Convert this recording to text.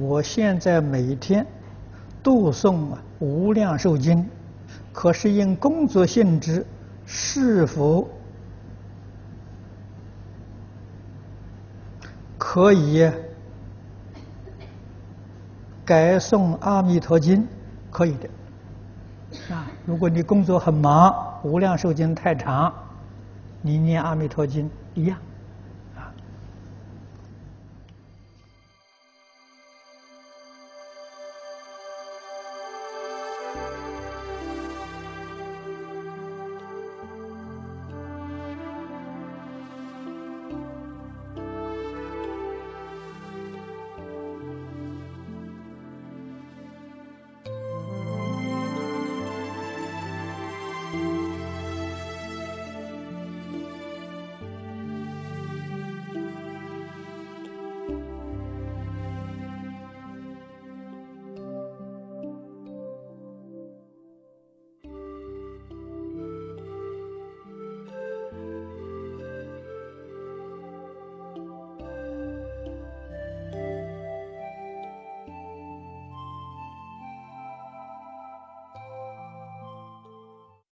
我现在每天读诵《无量寿经》，可是因工作性质，是否可以改诵《阿弥陀经》？可以的。啊，如果你工作很忙，《无量寿经》太长，你念《阿弥陀经》一样。